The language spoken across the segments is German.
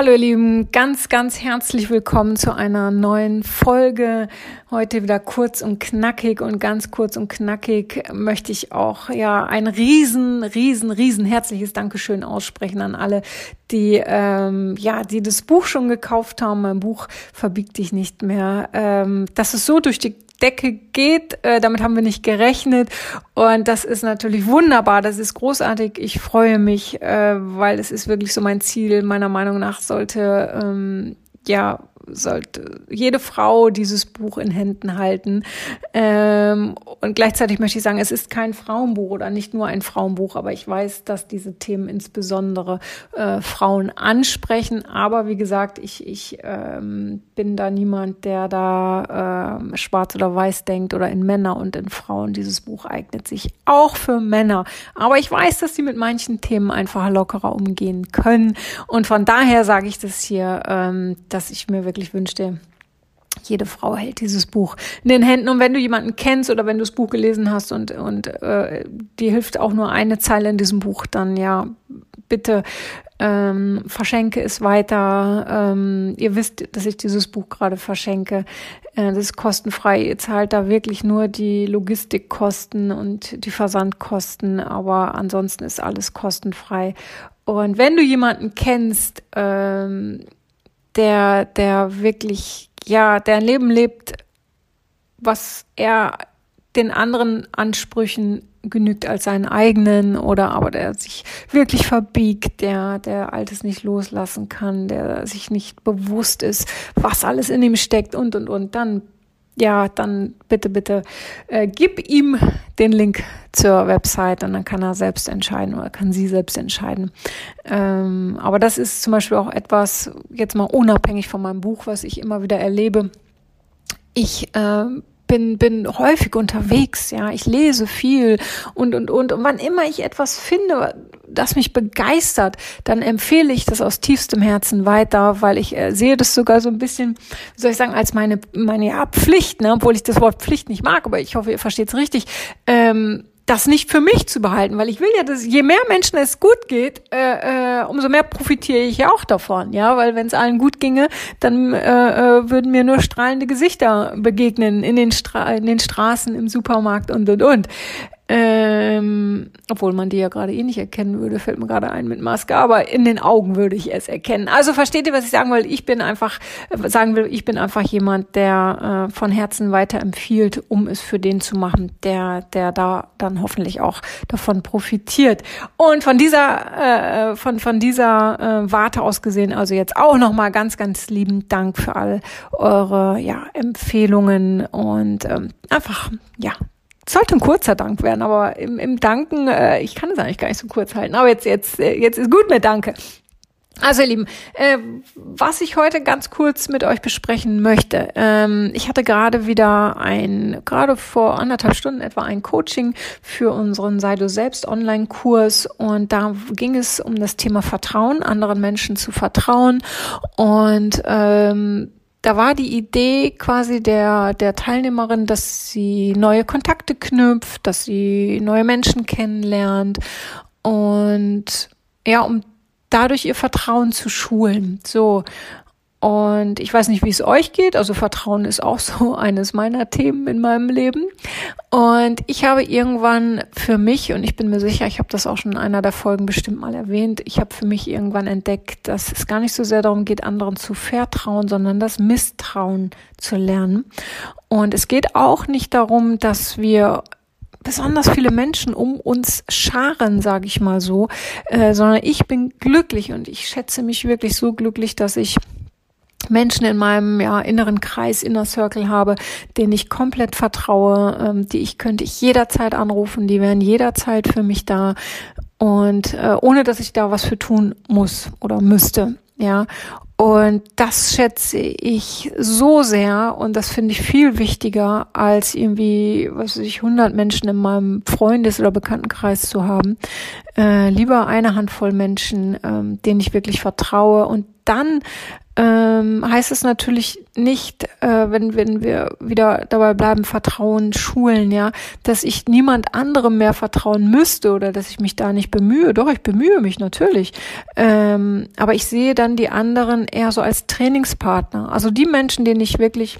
Hallo ihr Lieben, ganz, ganz herzlich willkommen zu einer neuen Folge. Heute wieder kurz und knackig und ganz kurz und knackig möchte ich auch ja ein riesen, riesen, riesen herzliches Dankeschön aussprechen an alle, die ähm, ja, die das Buch schon gekauft haben. Mein Buch verbiegt dich nicht mehr. Ähm, das ist so durch die Decke geht. Äh, damit haben wir nicht gerechnet. Und das ist natürlich wunderbar. Das ist großartig. Ich freue mich, äh, weil es ist wirklich so mein Ziel. Meiner Meinung nach sollte ähm, ja sollte jede Frau dieses Buch in Händen halten. Ähm, und gleichzeitig möchte ich sagen, es ist kein Frauenbuch oder nicht nur ein Frauenbuch, aber ich weiß, dass diese Themen insbesondere äh, Frauen ansprechen. Aber wie gesagt, ich, ich ähm, bin da niemand, der da äh, schwarz oder weiß denkt oder in Männer und in Frauen. Dieses Buch eignet sich auch für Männer. Aber ich weiß, dass sie mit manchen Themen einfach lockerer umgehen können. Und von daher sage ich das hier, ähm, dass ich mir wirklich wünschte, jede Frau hält dieses Buch in den Händen. Und wenn du jemanden kennst oder wenn du das Buch gelesen hast und, und äh, dir hilft auch nur eine Zeile in diesem Buch, dann ja, bitte ähm, verschenke es weiter. Ähm, ihr wisst, dass ich dieses Buch gerade verschenke. Äh, das ist kostenfrei. Ihr zahlt da wirklich nur die Logistikkosten und die Versandkosten, aber ansonsten ist alles kostenfrei. Und wenn du jemanden kennst, ähm, der, der wirklich, ja, der ein Leben lebt, was er den anderen Ansprüchen genügt als seinen eigenen oder aber der sich wirklich verbiegt, der, der Altes nicht loslassen kann, der sich nicht bewusst ist, was alles in ihm steckt und, und, und, dann ja, dann bitte, bitte äh, gib ihm den Link zur Website und dann kann er selbst entscheiden oder kann sie selbst entscheiden. Ähm, aber das ist zum Beispiel auch etwas, jetzt mal unabhängig von meinem Buch, was ich immer wieder erlebe. Ich äh, bin, bin häufig unterwegs, ja, ich lese viel und, und, und. Und wann immer ich etwas finde, das mich begeistert, dann empfehle ich das aus tiefstem Herzen weiter, weil ich äh, sehe das sogar so ein bisschen, wie soll ich sagen, als meine, meine ja, Pflicht, ne? obwohl ich das Wort Pflicht nicht mag, aber ich hoffe, ihr versteht es richtig. Ähm, das nicht für mich zu behalten, weil ich will ja, dass je mehr Menschen es gut geht, äh, äh, umso mehr profitiere ich ja auch davon, ja, weil wenn es allen gut ginge, dann äh, äh, würden mir nur strahlende Gesichter begegnen in den, Stra in den Straßen, im Supermarkt und und und. Ähm, obwohl man die ja gerade eh nicht erkennen würde, fällt mir gerade ein mit Maske, aber in den Augen würde ich es erkennen. Also versteht ihr, was ich sagen will? Ich bin einfach, sagen will, ich bin einfach jemand, der äh, von Herzen weiterempfiehlt, um es für den zu machen, der, der da dann hoffentlich auch davon profitiert. Und von dieser, äh, von, von dieser äh, Warte aus gesehen, also jetzt auch nochmal ganz, ganz lieben Dank für all eure ja, Empfehlungen und ähm, einfach, ja, sollte ein kurzer Dank werden, aber im, im Danken, äh, ich kann es eigentlich gar nicht so kurz halten. Aber jetzt, jetzt, äh, jetzt ist gut mit Danke. Also ihr Lieben, äh, was ich heute ganz kurz mit euch besprechen möchte. Ähm, ich hatte gerade wieder ein, gerade vor anderthalb Stunden etwa ein Coaching für unseren Sei du selbst Online-Kurs und da ging es um das Thema Vertrauen, anderen Menschen zu vertrauen und ähm, da war die Idee quasi der, der Teilnehmerin, dass sie neue Kontakte knüpft, dass sie neue Menschen kennenlernt und ja, um dadurch ihr Vertrauen zu schulen. So. Und ich weiß nicht, wie es euch geht. Also Vertrauen ist auch so eines meiner Themen in meinem Leben. Und ich habe irgendwann für mich, und ich bin mir sicher, ich habe das auch schon in einer der Folgen bestimmt mal erwähnt, ich habe für mich irgendwann entdeckt, dass es gar nicht so sehr darum geht, anderen zu vertrauen, sondern das Misstrauen zu lernen. Und es geht auch nicht darum, dass wir besonders viele Menschen um uns scharen, sage ich mal so, äh, sondern ich bin glücklich und ich schätze mich wirklich so glücklich, dass ich Menschen in meinem ja, inneren Kreis, Inner Circle habe, denen ich komplett vertraue, ähm, die ich könnte ich jederzeit anrufen, die wären jederzeit für mich da und äh, ohne dass ich da was für tun muss oder müsste, ja. Und das schätze ich so sehr und das finde ich viel wichtiger, als irgendwie, was weiß ich, 100 Menschen in meinem Freundes- oder Bekanntenkreis zu haben. Äh, lieber eine Handvoll Menschen, ähm, denen ich wirklich vertraue und dann ähm, heißt es natürlich nicht, äh, wenn, wenn wir wieder dabei bleiben, Vertrauen schulen, ja, dass ich niemand anderem mehr vertrauen müsste oder dass ich mich da nicht bemühe. Doch, ich bemühe mich natürlich. Ähm, aber ich sehe dann die anderen eher so als Trainingspartner. Also die Menschen, denen ich wirklich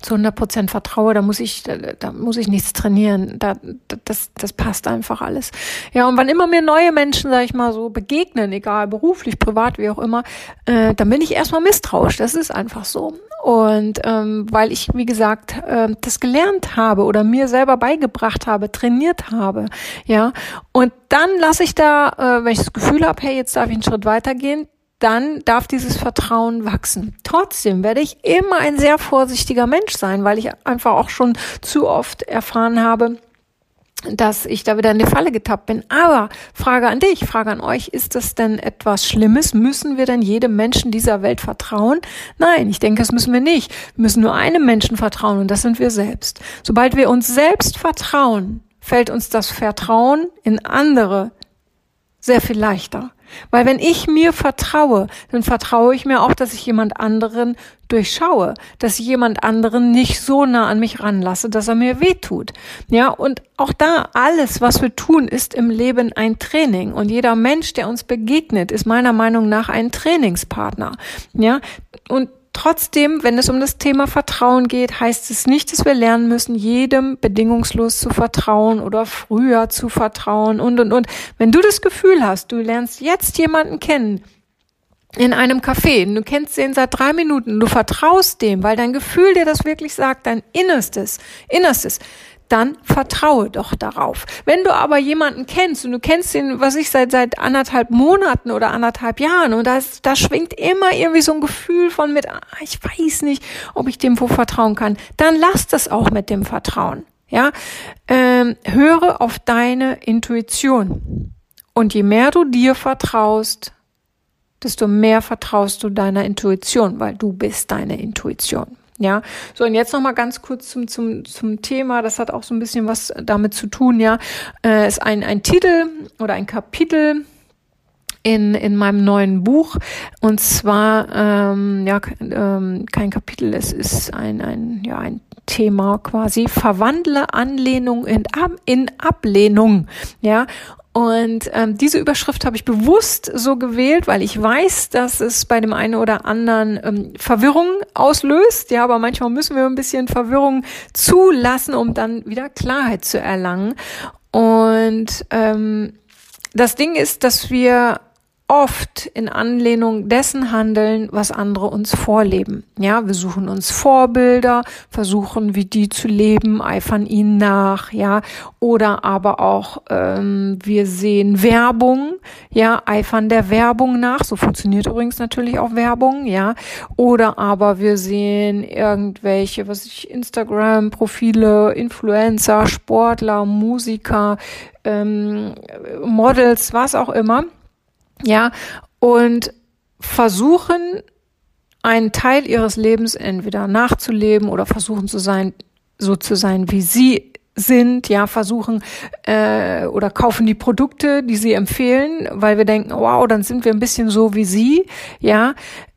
zu 100 Prozent vertraue, da muss ich, da, muss ich nichts trainieren. Da, das, das passt einfach alles. Ja, und wann immer mir neue Menschen, sag ich mal, so begegnen, egal beruflich, privat, wie auch immer, äh, dann bin ich erstmal misstrauisch. Das ist einfach so. Und ähm, weil ich, wie gesagt, äh, das gelernt habe oder mir selber beigebracht habe, trainiert habe, ja. Und dann lasse ich da, äh, wenn ich das Gefühl habe, hey, jetzt darf ich einen Schritt weitergehen, dann darf dieses Vertrauen wachsen. Trotzdem werde ich immer ein sehr vorsichtiger Mensch sein, weil ich einfach auch schon zu oft erfahren habe, dass ich da wieder in die Falle getappt bin. Aber Frage an dich, Frage an euch, ist das denn etwas Schlimmes? Müssen wir denn jedem Menschen dieser Welt vertrauen? Nein, ich denke, das müssen wir nicht. Wir müssen nur einem Menschen vertrauen und das sind wir selbst. Sobald wir uns selbst vertrauen, fällt uns das Vertrauen in andere sehr viel leichter. Weil wenn ich mir vertraue, dann vertraue ich mir auch, dass ich jemand anderen durchschaue, dass ich jemand anderen nicht so nah an mich ranlasse, dass er mir wehtut. Ja, und auch da alles, was wir tun, ist im Leben ein Training. Und jeder Mensch, der uns begegnet, ist meiner Meinung nach ein Trainingspartner. Ja, und Trotzdem, wenn es um das Thema Vertrauen geht, heißt es nicht, dass wir lernen müssen, jedem bedingungslos zu vertrauen oder früher zu vertrauen und, und, und. Wenn du das Gefühl hast, du lernst jetzt jemanden kennen, in einem Café, du kennst den seit drei Minuten, du vertraust dem, weil dein Gefühl dir das wirklich sagt, dein Innerstes, Innerstes, dann vertraue doch darauf. Wenn du aber jemanden kennst und du kennst ihn, was ich seit seit anderthalb Monaten oder anderthalb Jahren und da da schwingt immer irgendwie so ein Gefühl von mit, ah, ich weiß nicht, ob ich dem wo vertrauen kann, dann lass das auch mit dem Vertrauen. Ja, ähm, höre auf deine Intuition und je mehr du dir vertraust, desto mehr vertraust du deiner Intuition, weil du bist deine Intuition. Ja, so und jetzt noch mal ganz kurz zum zum zum Thema. Das hat auch so ein bisschen was damit zu tun. Ja, äh, ist ein ein Titel oder ein Kapitel in in meinem neuen Buch und zwar ähm, ja ähm, kein Kapitel. Es ist ein ein ja ein Thema quasi verwandle Anlehnung in, in Ablehnung. Ja, und ähm, diese Überschrift habe ich bewusst so gewählt, weil ich weiß, dass es bei dem einen oder anderen ähm, Verwirrung auslöst. Ja, aber manchmal müssen wir ein bisschen Verwirrung zulassen, um dann wieder Klarheit zu erlangen. Und ähm, das Ding ist, dass wir oft in Anlehnung dessen handeln, was andere uns vorleben. Ja, wir suchen uns Vorbilder, versuchen wie die zu leben, eifern ihnen nach, ja, oder aber auch ähm, wir sehen Werbung, ja, eifern der Werbung nach. So funktioniert übrigens natürlich auch Werbung, ja, oder aber wir sehen irgendwelche, was ich Instagram Profile, Influencer, Sportler, Musiker, ähm, Models, was auch immer ja, und versuchen, einen Teil ihres Lebens entweder nachzuleben oder versuchen zu sein, so zu sein, wie sie sind, ja, versuchen äh, oder kaufen die Produkte, die sie empfehlen, weil wir denken, wow, dann sind wir ein bisschen so wie sie, ja.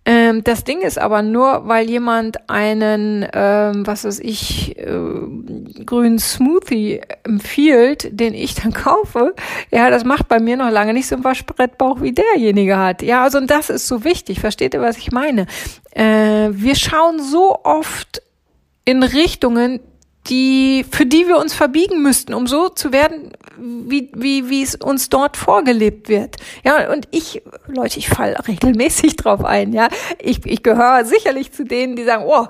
Ähm, das Ding ist aber nur, weil jemand einen, ähm, was weiß ich, äh, grünen Smoothie empfiehlt, den ich dann kaufe, ja, das macht bei mir noch lange nicht so ein Waschbrettbauch wie derjenige hat. Ja, also und das ist so wichtig. Versteht ihr, was ich meine? Äh, wir schauen so oft in Richtungen, die, für die wir uns verbiegen müssten, um so zu werden, wie, wie, wie es uns dort vorgelebt wird. Ja, und ich, Leute, ich falle regelmäßig drauf ein, ja. Ich, ich gehöre sicherlich zu denen, die sagen, oh,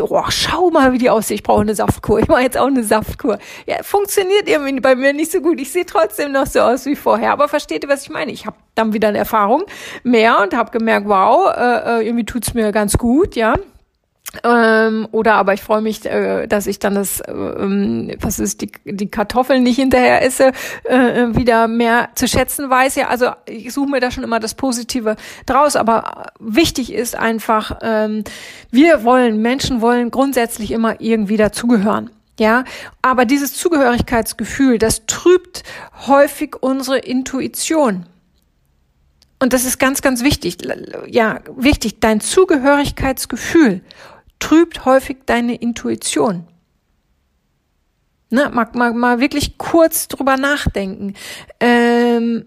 oh, schau mal, wie die aussieht, ich brauche eine Saftkur, ich mache jetzt auch eine Saftkur. Ja, funktioniert irgendwie bei mir nicht so gut. Ich sehe trotzdem noch so aus wie vorher. Aber versteht ihr, was ich meine? Ich habe dann wieder eine Erfahrung mehr und habe gemerkt, wow, äh, äh irgendwie tut's mir ganz gut, ja. Ähm, oder aber ich freue mich, äh, dass ich dann das, ähm, was ist die, die Kartoffeln nicht hinterher esse, äh, wieder mehr zu schätzen weiß. Ja, also ich suche mir da schon immer das Positive draus. Aber wichtig ist einfach, ähm, wir wollen, Menschen wollen grundsätzlich immer irgendwie dazugehören. Ja, aber dieses Zugehörigkeitsgefühl, das trübt häufig unsere Intuition. Und das ist ganz, ganz wichtig. Ja, wichtig. Dein Zugehörigkeitsgefühl trübt häufig deine Intuition. Ne, mal, mal, mal wirklich kurz drüber nachdenken. Ähm,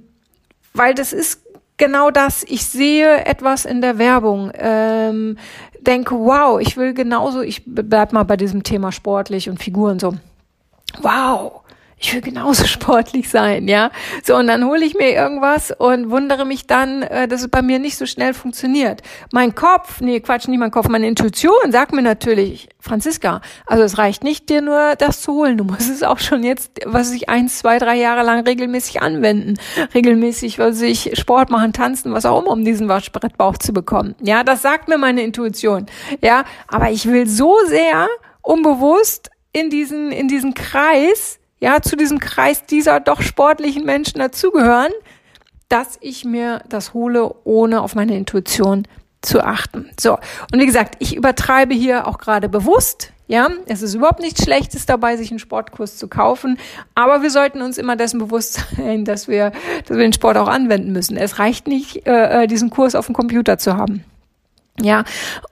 weil das ist genau das. Ich sehe etwas in der Werbung, ähm, denke, wow, ich will genauso, ich bleib mal bei diesem Thema sportlich und Figuren so. Wow, ich will genauso sportlich sein, ja. So, und dann hole ich mir irgendwas und wundere mich dann, äh, dass es bei mir nicht so schnell funktioniert. Mein Kopf, nee, Quatsch, nicht mein Kopf, meine Intuition sagt mir natürlich, Franziska, also es reicht nicht, dir nur das zu holen. Du musst es auch schon jetzt, was ich eins, zwei, drei Jahre lang regelmäßig anwenden. Regelmäßig, was ich Sport machen, tanzen, was auch immer, um diesen Waschbrettbauch zu bekommen. Ja, das sagt mir meine Intuition. Ja, aber ich will so sehr unbewusst in diesen, in diesen Kreis, ja, zu diesem Kreis dieser doch sportlichen Menschen dazugehören, dass ich mir das hole, ohne auf meine Intuition zu achten. So. Und wie gesagt, ich übertreibe hier auch gerade bewusst. Ja, es ist überhaupt nichts Schlechtes dabei, sich einen Sportkurs zu kaufen. Aber wir sollten uns immer dessen bewusst sein, dass wir, dass wir den Sport auch anwenden müssen. Es reicht nicht, äh, äh diesen Kurs auf dem Computer zu haben. Ja,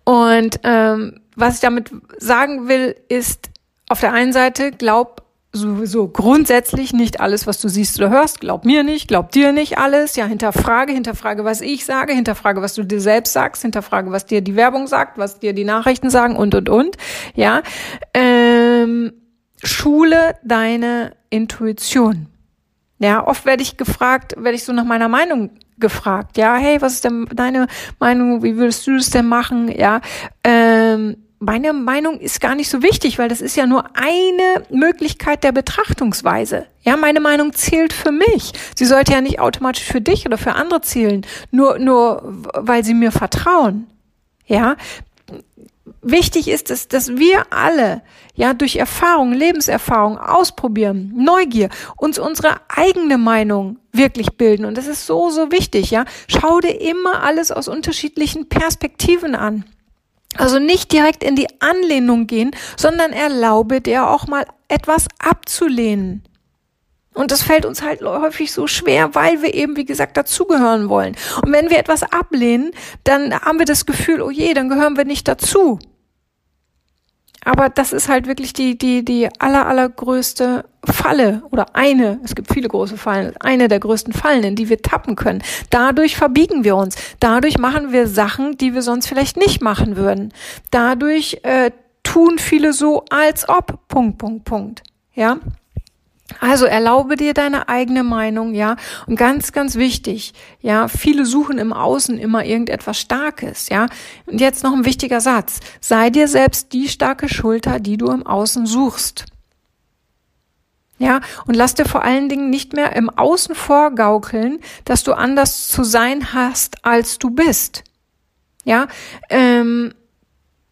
und ähm, was ich damit sagen will, ist, auf der einen Seite, glaub sowieso grundsätzlich nicht alles, was du siehst oder hörst. Glaub mir nicht, glaub dir nicht alles. Ja, hinterfrage, hinterfrage, was ich sage, hinterfrage, was du dir selbst sagst, hinterfrage, was dir die Werbung sagt, was dir die Nachrichten sagen und, und, und. Ja, ähm, schule deine Intuition. Ja, oft werde ich gefragt, werde ich so nach meiner Meinung gefragt. Ja, hey, was ist denn deine Meinung? Wie würdest du das denn machen? Ja, ähm, meine Meinung ist gar nicht so wichtig, weil das ist ja nur eine Möglichkeit der Betrachtungsweise. Ja, meine Meinung zählt für mich. Sie sollte ja nicht automatisch für dich oder für andere zählen, nur, nur weil sie mir vertrauen. Ja, wichtig ist es, dass wir alle, ja, durch Erfahrung, Lebenserfahrung ausprobieren, Neugier, uns unsere eigene Meinung wirklich bilden. Und das ist so, so wichtig, ja. Schau dir immer alles aus unterschiedlichen Perspektiven an. Also nicht direkt in die Anlehnung gehen, sondern erlaube dir auch mal etwas abzulehnen. Und das fällt uns halt häufig so schwer, weil wir eben, wie gesagt, dazugehören wollen. Und wenn wir etwas ablehnen, dann haben wir das Gefühl, oh je, dann gehören wir nicht dazu. Aber das ist halt wirklich die, die, die aller, allergrößte Falle oder eine, es gibt viele große Fallen, eine der größten Fallen, in die wir tappen können. Dadurch verbiegen wir uns. Dadurch machen wir Sachen, die wir sonst vielleicht nicht machen würden. Dadurch äh, tun viele so, als ob. Punkt, Punkt, Punkt. Ja. Also erlaube dir deine eigene Meinung, ja. Und ganz, ganz wichtig, ja, viele suchen im Außen immer irgendetwas Starkes, ja. Und jetzt noch ein wichtiger Satz. Sei dir selbst die starke Schulter, die du im Außen suchst. Ja, und lass dir vor allen Dingen nicht mehr im Außen vorgaukeln, dass du anders zu sein hast, als du bist. Ja, ähm,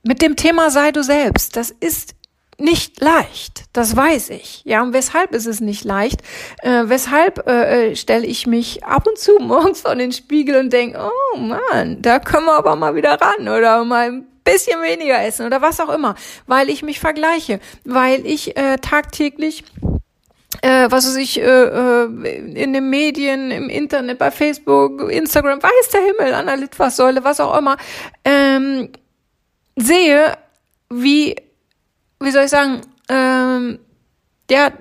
mit dem Thema sei du selbst. Das ist nicht leicht, das weiß ich. Ja, und weshalb ist es nicht leicht? Äh, weshalb äh, äh stelle ich mich ab und zu morgens vor den Spiegel und denke, oh Mann, da können wir aber mal wieder ran oder mal ein bisschen weniger essen oder was auch immer, weil ich mich vergleiche, weil ich äh, tagtäglich äh, was weiß ich, äh, äh, in den Medien, im Internet, bei Facebook, Instagram, weiß der Himmel, an der Litfaßsäule, was auch immer, ähm, sehe, wie wie soll ich sagen, ähm, der,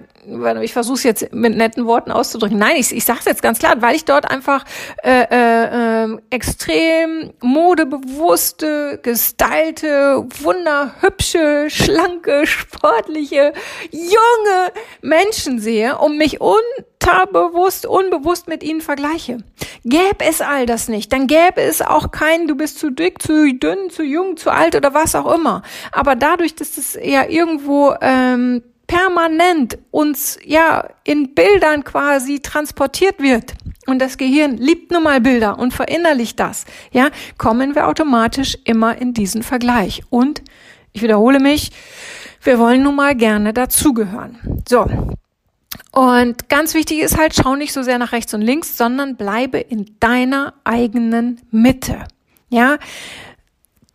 ich versuche es jetzt mit netten Worten auszudrücken. Nein, ich, ich sage es jetzt ganz klar, weil ich dort einfach äh, äh, äh, extrem modebewusste, gestylte, wunderhübsche, schlanke, sportliche, junge Menschen sehe und mich unterbewusst, unbewusst mit ihnen vergleiche. Gäbe es all das nicht, dann gäbe es auch keinen, du bist zu dick, zu dünn, zu jung, zu alt oder was auch immer. Aber dadurch, dass das ja irgendwo ähm, permanent uns ja in Bildern quasi transportiert wird und das Gehirn liebt nun mal Bilder und verinnerlicht das, ja, kommen wir automatisch immer in diesen Vergleich und ich wiederhole mich, wir wollen nun mal gerne dazugehören. So. Und ganz wichtig ist halt, schau nicht so sehr nach rechts und links, sondern bleibe in deiner eigenen Mitte. Ja,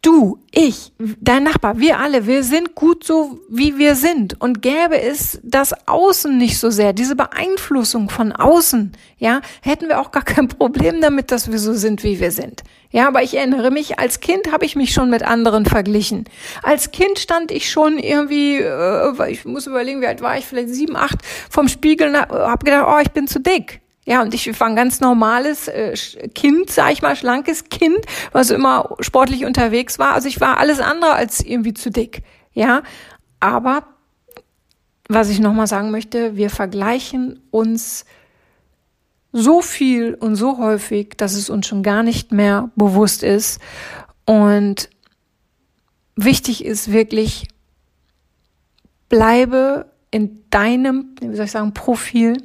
du, ich, dein Nachbar, wir alle, wir sind gut so, wie wir sind. Und gäbe es das Außen nicht so sehr, diese Beeinflussung von außen, ja, hätten wir auch gar kein Problem damit, dass wir so sind, wie wir sind. Ja, aber ich erinnere mich, als Kind habe ich mich schon mit anderen verglichen. Als Kind stand ich schon irgendwie, äh, ich muss überlegen, wie alt war ich, vielleicht sieben, acht, vom Spiegel, habe gedacht, oh, ich bin zu dick. Ja, und ich war ein ganz normales äh, Kind, sag ich mal, schlankes Kind, was immer sportlich unterwegs war. Also ich war alles andere als irgendwie zu dick. Ja, aber was ich nochmal sagen möchte, wir vergleichen uns so viel und so häufig, dass es uns schon gar nicht mehr bewusst ist. Und wichtig ist wirklich, bleibe in deinem, wie soll ich sagen, Profil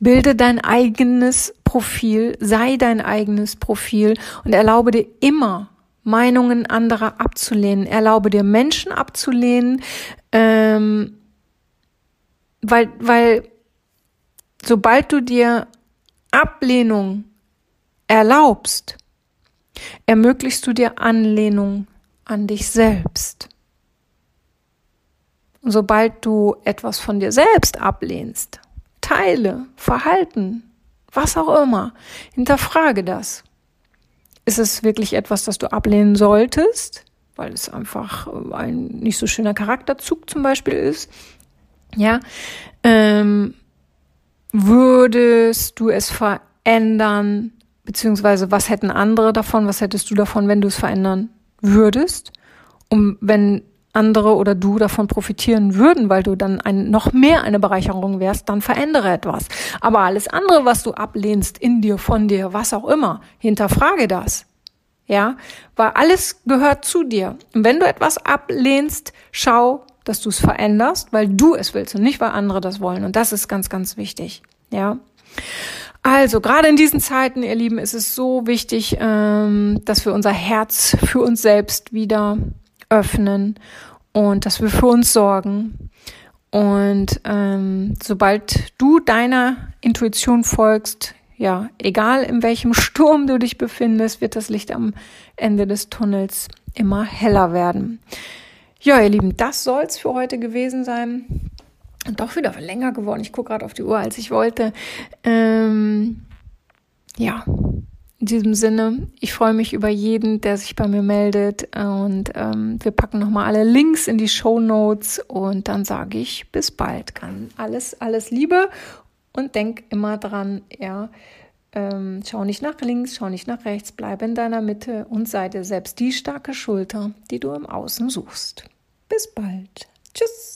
Bilde dein eigenes Profil, sei dein eigenes Profil und erlaube dir immer Meinungen anderer abzulehnen. Erlaube dir Menschen abzulehnen, ähm, weil, weil sobald du dir Ablehnung erlaubst, ermöglichst du dir Anlehnung an dich selbst. Und sobald du etwas von dir selbst ablehnst, Teile, Verhalten, was auch immer. Hinterfrage das. Ist es wirklich etwas, das du ablehnen solltest, weil es einfach ein nicht so schöner Charakterzug zum Beispiel ist? Ja, ähm, würdest du es verändern, beziehungsweise was hätten andere davon, was hättest du davon, wenn du es verändern würdest? Um, wenn andere oder du davon profitieren würden, weil du dann ein, noch mehr eine Bereicherung wärst, dann verändere etwas. Aber alles andere, was du ablehnst, in dir, von dir, was auch immer, hinterfrage das. Ja, weil alles gehört zu dir. Und wenn du etwas ablehnst, schau, dass du es veränderst, weil du es willst und nicht, weil andere das wollen. Und das ist ganz, ganz wichtig. Ja. Also, gerade in diesen Zeiten, ihr Lieben, ist es so wichtig, ähm, dass wir unser Herz für uns selbst wieder öffnen und dass wir für uns sorgen. Und ähm, sobald du deiner Intuition folgst, ja, egal in welchem Sturm du dich befindest, wird das Licht am Ende des Tunnels immer heller werden. Ja, ihr Lieben, das soll's für heute gewesen sein. Und doch wieder länger geworden. Ich gucke gerade auf die Uhr, als ich wollte. Ähm, ja, in diesem Sinne, ich freue mich über jeden, der sich bei mir meldet und ähm, wir packen nochmal alle Links in die Show Notes und dann sage ich bis bald. Alles, alles Liebe und denk immer dran, ja, ähm, schau nicht nach links, schau nicht nach rechts, bleib in deiner Mitte und sei dir selbst die starke Schulter, die du im Außen suchst. Bis bald. Tschüss.